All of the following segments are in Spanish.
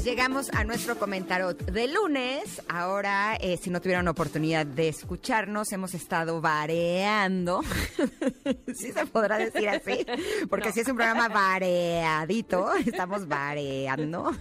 Pues llegamos a nuestro comentario de lunes. Ahora, eh, si no tuvieron oportunidad de escucharnos, hemos estado vareando. sí se podrá decir así, porque si es un programa vareadito, estamos vareando.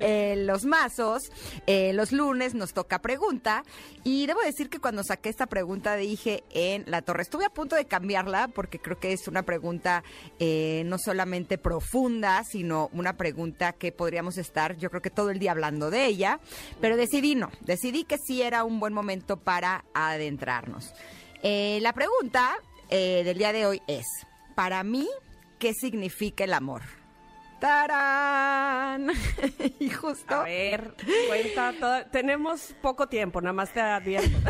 Eh, los mazos, eh, los lunes nos toca pregunta. Y debo decir que cuando saqué esta pregunta dije en la torre, estuve a punto de cambiarla porque creo que es una pregunta no solamente profunda, sino una pregunta que estar, yo creo que todo el día hablando de ella, pero decidí no, decidí que sí era un buen momento para adentrarnos. Eh, la pregunta eh, del día de hoy es, para mí, ¿qué significa el amor? ¡Tarán! y justo... A ver, cuenta Tenemos poco tiempo, nada más te advierto.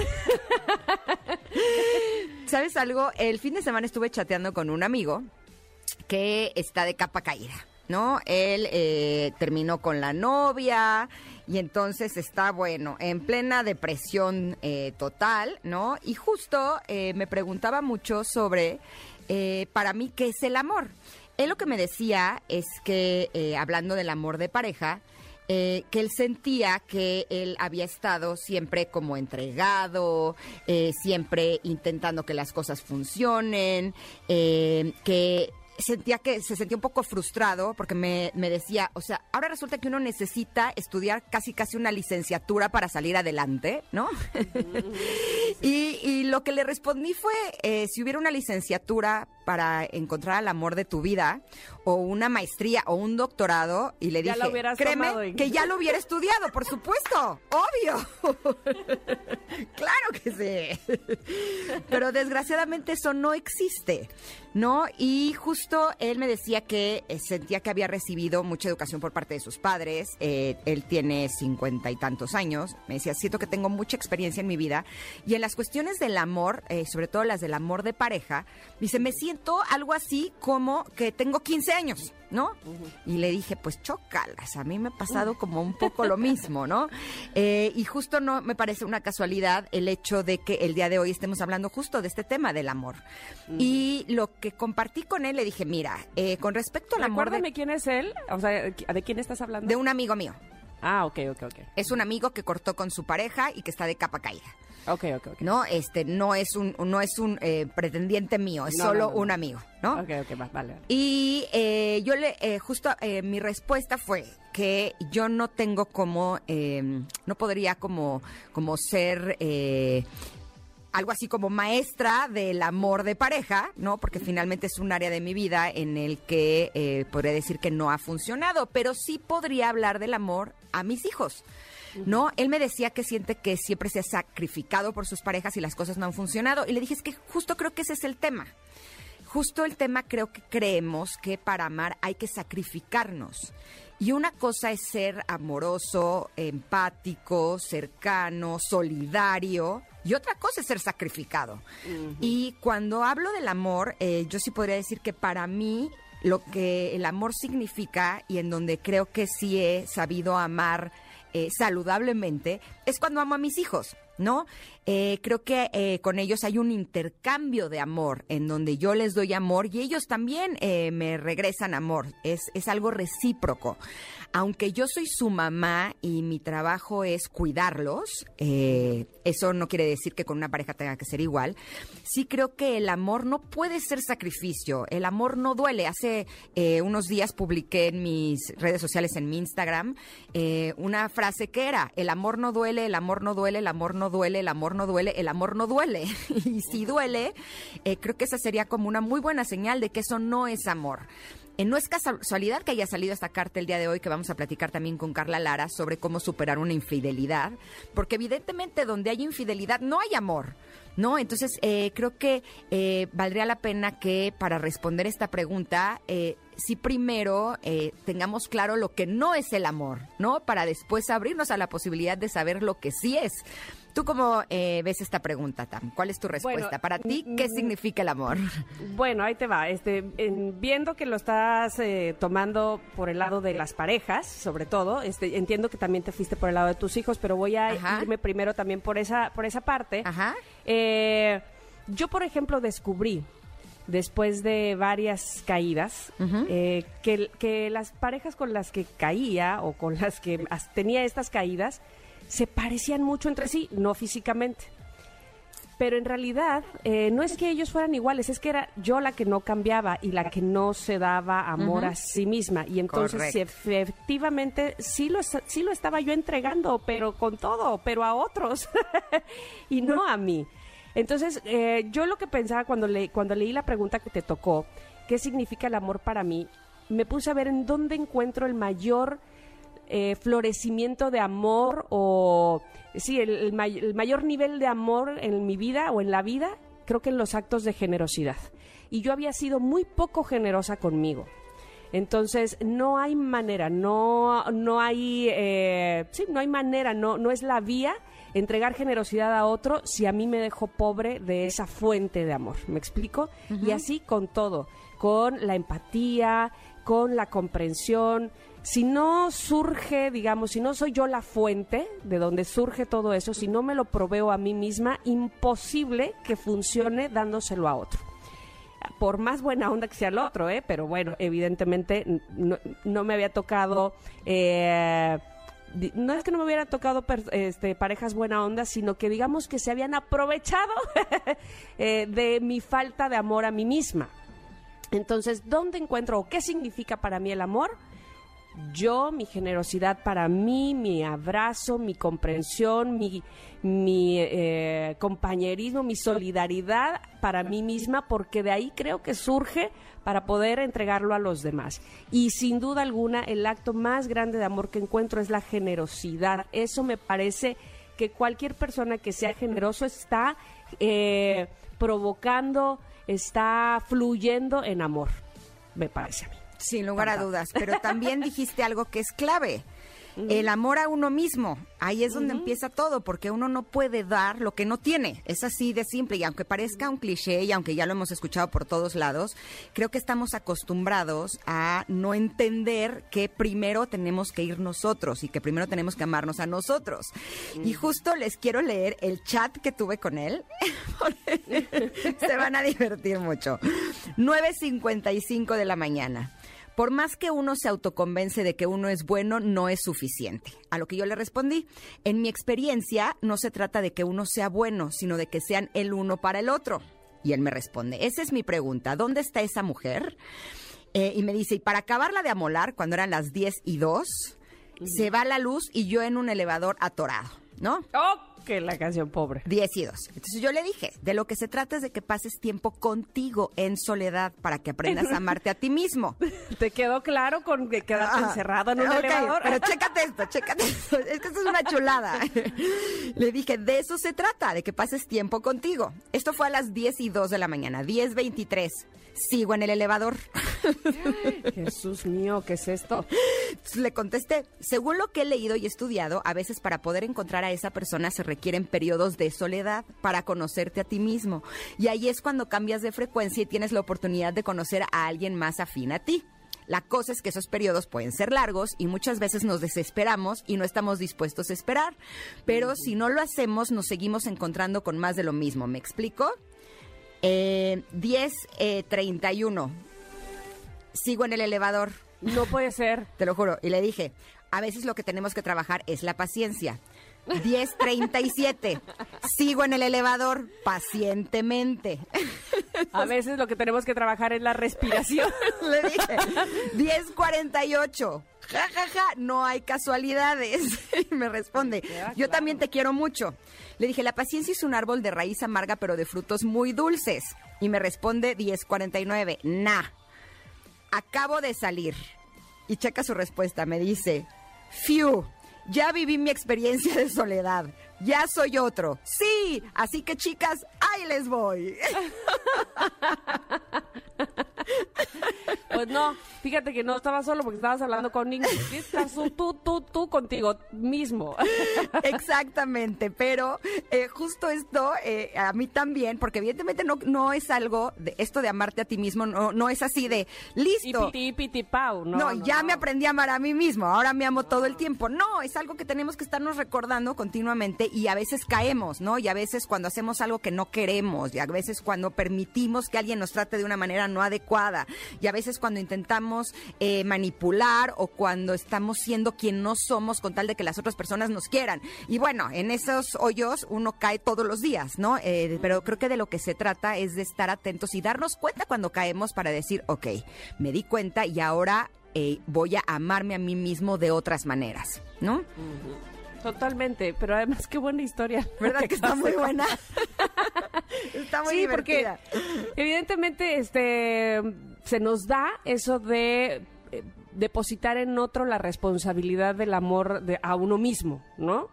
¿Sabes algo? El fin de semana estuve chateando con un amigo que está de capa caída. ¿No? Él eh, terminó con la novia y entonces está, bueno, en plena depresión eh, total, ¿no? Y justo eh, me preguntaba mucho sobre, para mí, ¿qué es el amor? Él lo que me decía es que, hablando del amor de pareja, que él sentía que él había estado siempre como entregado, siempre intentando que las cosas funcionen, que sentía que se sentía un poco frustrado porque me, me, decía, o sea, ahora resulta que uno necesita estudiar casi casi una licenciatura para salir adelante, ¿no? y, y, lo que le respondí fue, eh, si hubiera una licenciatura para encontrar el amor de tu vida, o una maestría o un doctorado, y le dije, créeme que ya lo hubiera estudiado, por supuesto, obvio. claro que sí. Pero desgraciadamente eso no existe, ¿no? Y justo él me decía que eh, sentía que había recibido mucha educación por parte de sus padres. Eh, él tiene cincuenta y tantos años. Me decía, siento que tengo mucha experiencia en mi vida. Y en las cuestiones del amor, eh, sobre todo las del amor de pareja, dice, me siento algo así como que tengo 15 años. ¿No? Y le dije, pues chócalas, a mí me ha pasado como un poco lo mismo, ¿no? Eh, y justo no me parece una casualidad el hecho de que el día de hoy estemos hablando justo de este tema del amor. Y lo que compartí con él, le dije, mira, eh, con respecto al amor... Recuérdame quién es él, o sea, ¿de quién estás hablando? De un amigo mío. Ah, ok, ok, ok. Es un amigo que cortó con su pareja y que está de capa caída. Ok, ok, ok. No, este, no es un, no es un eh, pretendiente mío, es solo un amigo, ¿no? Ok, ok, vale. vale. Y eh, yo le, eh, justo mi respuesta fue que yo no tengo como, no podría como, como ser algo así como maestra del amor de pareja, ¿no? Porque finalmente es un área de mi vida en el que eh, podría decir que no ha funcionado, pero sí podría hablar del amor a mis hijos. ¿No? Él me decía que siente que siempre se ha sacrificado por sus parejas y las cosas no han funcionado. Y le dije, es que justo creo que ese es el tema. Justo el tema creo que creemos que para amar hay que sacrificarnos. Y una cosa es ser amoroso, empático, cercano, solidario, y otra cosa es ser sacrificado. Y cuando hablo del amor, eh, yo sí podría decir que para mí lo que el amor significa y en donde creo que sí he sabido amar eh, saludablemente es cuando amo a mis hijos. ¿No? Eh, creo que eh, con ellos hay un intercambio de amor, en donde yo les doy amor y ellos también eh, me regresan amor. Es, es algo recíproco. Aunque yo soy su mamá y mi trabajo es cuidarlos, eso no quiere decir que con una pareja tenga que ser igual. Sí creo que el amor no puede ser sacrificio. El amor no duele. Hace unos días publiqué en mis redes sociales, en mi Instagram, una frase que era, el amor no duele, el amor no duele, el amor no duele, el amor no duele, el amor no duele. y si duele, eh, creo que esa sería como una muy buena señal de que eso no es amor. Eh, no es casualidad que haya salido esta carta el día de hoy, que vamos a platicar también con Carla Lara sobre cómo superar una infidelidad, porque evidentemente donde hay infidelidad no hay amor. ¿no? Entonces, eh, creo que valdría la pena que para responder esta pregunta, si primero tengamos claro lo que no es el amor, ¿no? Para después abrirnos a la posibilidad de saber lo que sí es. ¿Tú cómo eh, ves esta pregunta, Tam? ¿Cuál es tu respuesta? Bueno, Para ti, ¿qué significa el amor? Bueno, ahí te va. Este, en- viendo que lo estás eh, tomando por el lado de las parejas, sobre todo, este, entiendo que también te fuiste por el lado de tus hijos, pero voy a Ajá. irme primero también por esa, por esa parte. Ajá. Eh, yo, por ejemplo, descubrí después de varias caídas eh, que, que las parejas con las que caía o con las que tenía estas caídas se parecían mucho entre sí, no físicamente. Pero en realidad eh, no es que ellos fueran iguales, es que era yo la que no cambiaba y la que no se daba amor a sí misma. Y entonces efectivamente sí lo, sí lo estaba yo entregando, pero con todo, pero a otros y no a mí. Entonces eh, yo lo que pensaba cuando, le, cuando leí la pregunta que te tocó, ¿qué significa el amor para mí? Me puse a ver en dónde encuentro el mayor eh, florecimiento de amor o sí, el, el may- el mayor nivel de amor en mi vida o en la vida, creo que en los actos de generosidad. Y yo había sido muy poco generosa conmigo. Entonces, no hay manera, no, no hay, eh, sí, no hay manera, no, no es la vía entregar generosidad a otro si a mí me dejo pobre de esa fuente de amor. ¿Me explico? Y así con todo, con la empatía, con la comprensión. Si no surge, digamos, si no soy yo la fuente de donde surge todo eso, si no me lo proveo a mí misma, imposible que funcione dándoselo a otro por más buena onda que sea el otro, ¿eh? pero bueno, evidentemente no, me había tocado, eh, no es que no me hubiera tocado este, parejas buena onda, sino que digamos que se habían aprovechado eh, de mi falta de amor a mí misma. Entonces, ¿dónde encuentro o qué significa para mí el amor? Yo, mi generosidad para mí, mi abrazo, mi comprensión, mi, mi eh, compañerismo, mi solidaridad para mí misma, porque de ahí creo que surge para poder entregarlo a los demás. Y sin duda alguna, el acto más grande de amor que encuentro es la generosidad. Eso me parece que cualquier persona que sea generoso está eh, provocando, está fluyendo en amor, me parece a mí. Sin lugar a dudas, pero también dijiste algo que es clave. El amor a uno mismo, ahí es donde empieza todo, porque uno no puede dar lo que no tiene. Es así de simple y aunque parezca un cliché y aunque ya lo hemos escuchado por todos lados, creo que estamos acostumbrados a no entender que primero tenemos que ir nosotros y que primero tenemos que amarnos a nosotros. Y justo les quiero leer el chat que tuve con él. porque Se van a divertir mucho. 9.55 de la mañana. Por más que uno se autoconvence de que uno es bueno, no es suficiente. A lo que yo le respondí, en mi experiencia no se trata de que uno sea bueno, sino de que sean el uno para el otro. Y él me responde, esa es mi pregunta, ¿dónde está esa mujer? Eh, y me dice, y para acabarla de amolar, cuando eran las 10 y 2, se va la luz y yo en un elevador atorado, ¿no? ¡Oh! Que la canción pobre. 10 y 2. Entonces yo le dije, de lo que se trata es de que pases tiempo contigo en soledad para que aprendas a amarte a ti mismo. ¿Te quedó claro con que quedarte Ajá. encerrado en un elevador? Pero chécate esto, chécate esto. Es que esto es una chulada. Le dije, de eso se trata, de que pases tiempo contigo. Esto fue a las 10 y 2 de la mañana, 10.23. Sigo en el elevador. Jesús mío, ¿qué es esto? Le contesté, según lo que he leído y estudiado, a veces para poder encontrar a esa persona se requieren periodos de soledad para conocerte a ti mismo. Y ahí es cuando cambias de frecuencia y tienes la oportunidad de conocer a alguien más afín a ti. La cosa es que esos periodos pueden ser largos y muchas veces nos desesperamos y no estamos dispuestos a esperar. Pero si no lo hacemos, nos seguimos encontrando con más de lo mismo. ¿Me explico? Eh, 10, eh, 31. Sigo en el elevador. No puede ser. Te lo juro. Y le dije, a veces lo que tenemos que trabajar es la paciencia. 10.37. Sigo en el elevador pacientemente. A veces lo que tenemos que trabajar es la respiración. Le dije, 10.48. Ja, ja, ja, no hay casualidades. Y me responde, yo también te quiero mucho. Le dije, la paciencia es un árbol de raíz amarga, pero de frutos muy dulces. Y me responde 10.49. Nah. Acabo de salir. Y checa su respuesta. Me dice, Fiu, ya viví mi experiencia de soledad. Ya soy otro. Sí, así que chicas, ahí les voy. Pues no, fíjate que no estaba solo porque estabas hablando con Ingrid. Estás tú, tú, tú, contigo mismo. Exactamente, pero eh, justo esto eh, a mí también, porque evidentemente no, no es algo de esto de amarte a ti mismo, no, no es así de listo. Y piti, piti, pau, no, No, no, ya no. me aprendí a amar a mí mismo, ahora me amo todo el tiempo. No, es algo que tenemos que estarnos recordando continuamente y a veces caemos, ¿no? Y a veces cuando hacemos algo que no queremos, y a veces cuando permitimos que alguien nos trate de una manera no adecuada, y a veces cuando intentamos eh, manipular o cuando estamos siendo quien no somos con tal de que las otras personas nos quieran. Y bueno, en esos hoyos uno cae todos los días, ¿no? Eh, pero creo que de lo que se trata es de estar atentos y darnos cuenta cuando caemos para decir, ok, me di cuenta y ahora eh, voy a amarme a mí mismo de otras maneras, ¿no? Totalmente, pero además qué buena historia. ¿Verdad que está muy buena? está muy sí, porque evidentemente este se nos da eso de eh, depositar en otro la responsabilidad del amor de, a uno mismo, ¿no?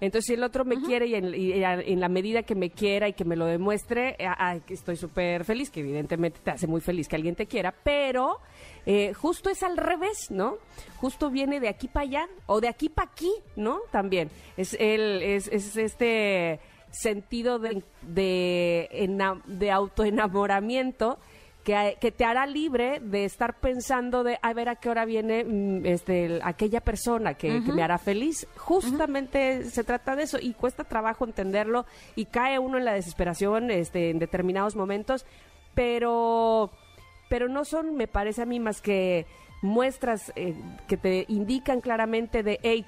Entonces, si el otro me quiere y, en, y en la medida que me quiera y que me lo demuestre, eh, estoy súper feliz, que evidentemente te hace muy feliz que alguien te quiera, pero eh, justo es al revés, ¿no? Justo viene de aquí para allá o de aquí para aquí, ¿no? También es el es, es este sentido de de, de autoenamoramiento que, que te hará libre de estar pensando de a ver a qué hora viene mm, este el- aquella persona que, que me hará feliz. Justamente se trata de eso y cuesta trabajo entenderlo y cae uno en la desesperación este, en determinados momentos, pero pero no son, me parece a mí, más que muestras eh, que te indican claramente de, hey,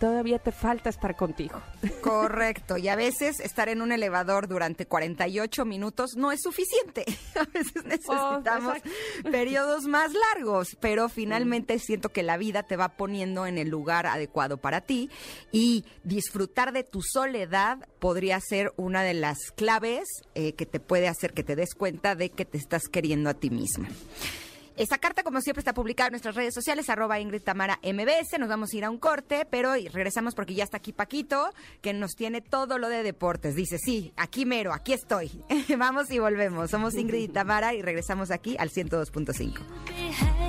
todavía te falta estar contigo. Correcto, y a veces estar en un elevador durante 48 minutos no es suficiente. A veces necesitamos exacto. periodos más largos, pero finalmente siento que la vida te va poniendo en el lugar adecuado para ti y disfrutar de tu soledad podría ser una de las claves eh, que te puede hacer que te des cuenta de que te estás queriendo a ti misma. Esta carta, como siempre, está publicada en nuestras redes sociales, arroba Ingrid Tamara MBS. Nos vamos a ir a un corte, pero regresamos porque ya está aquí Paquito, que nos tiene todo lo de deportes. Dice, sí, aquí mero, aquí estoy. vamos y volvemos. Somos Ingrid y Tamara y regresamos aquí al 102.5.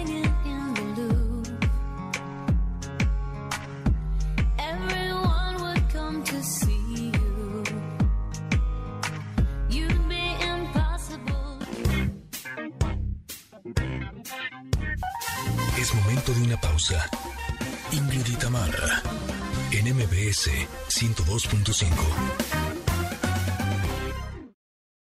pausa. Ingrid y Tamara, en MBS 102.5.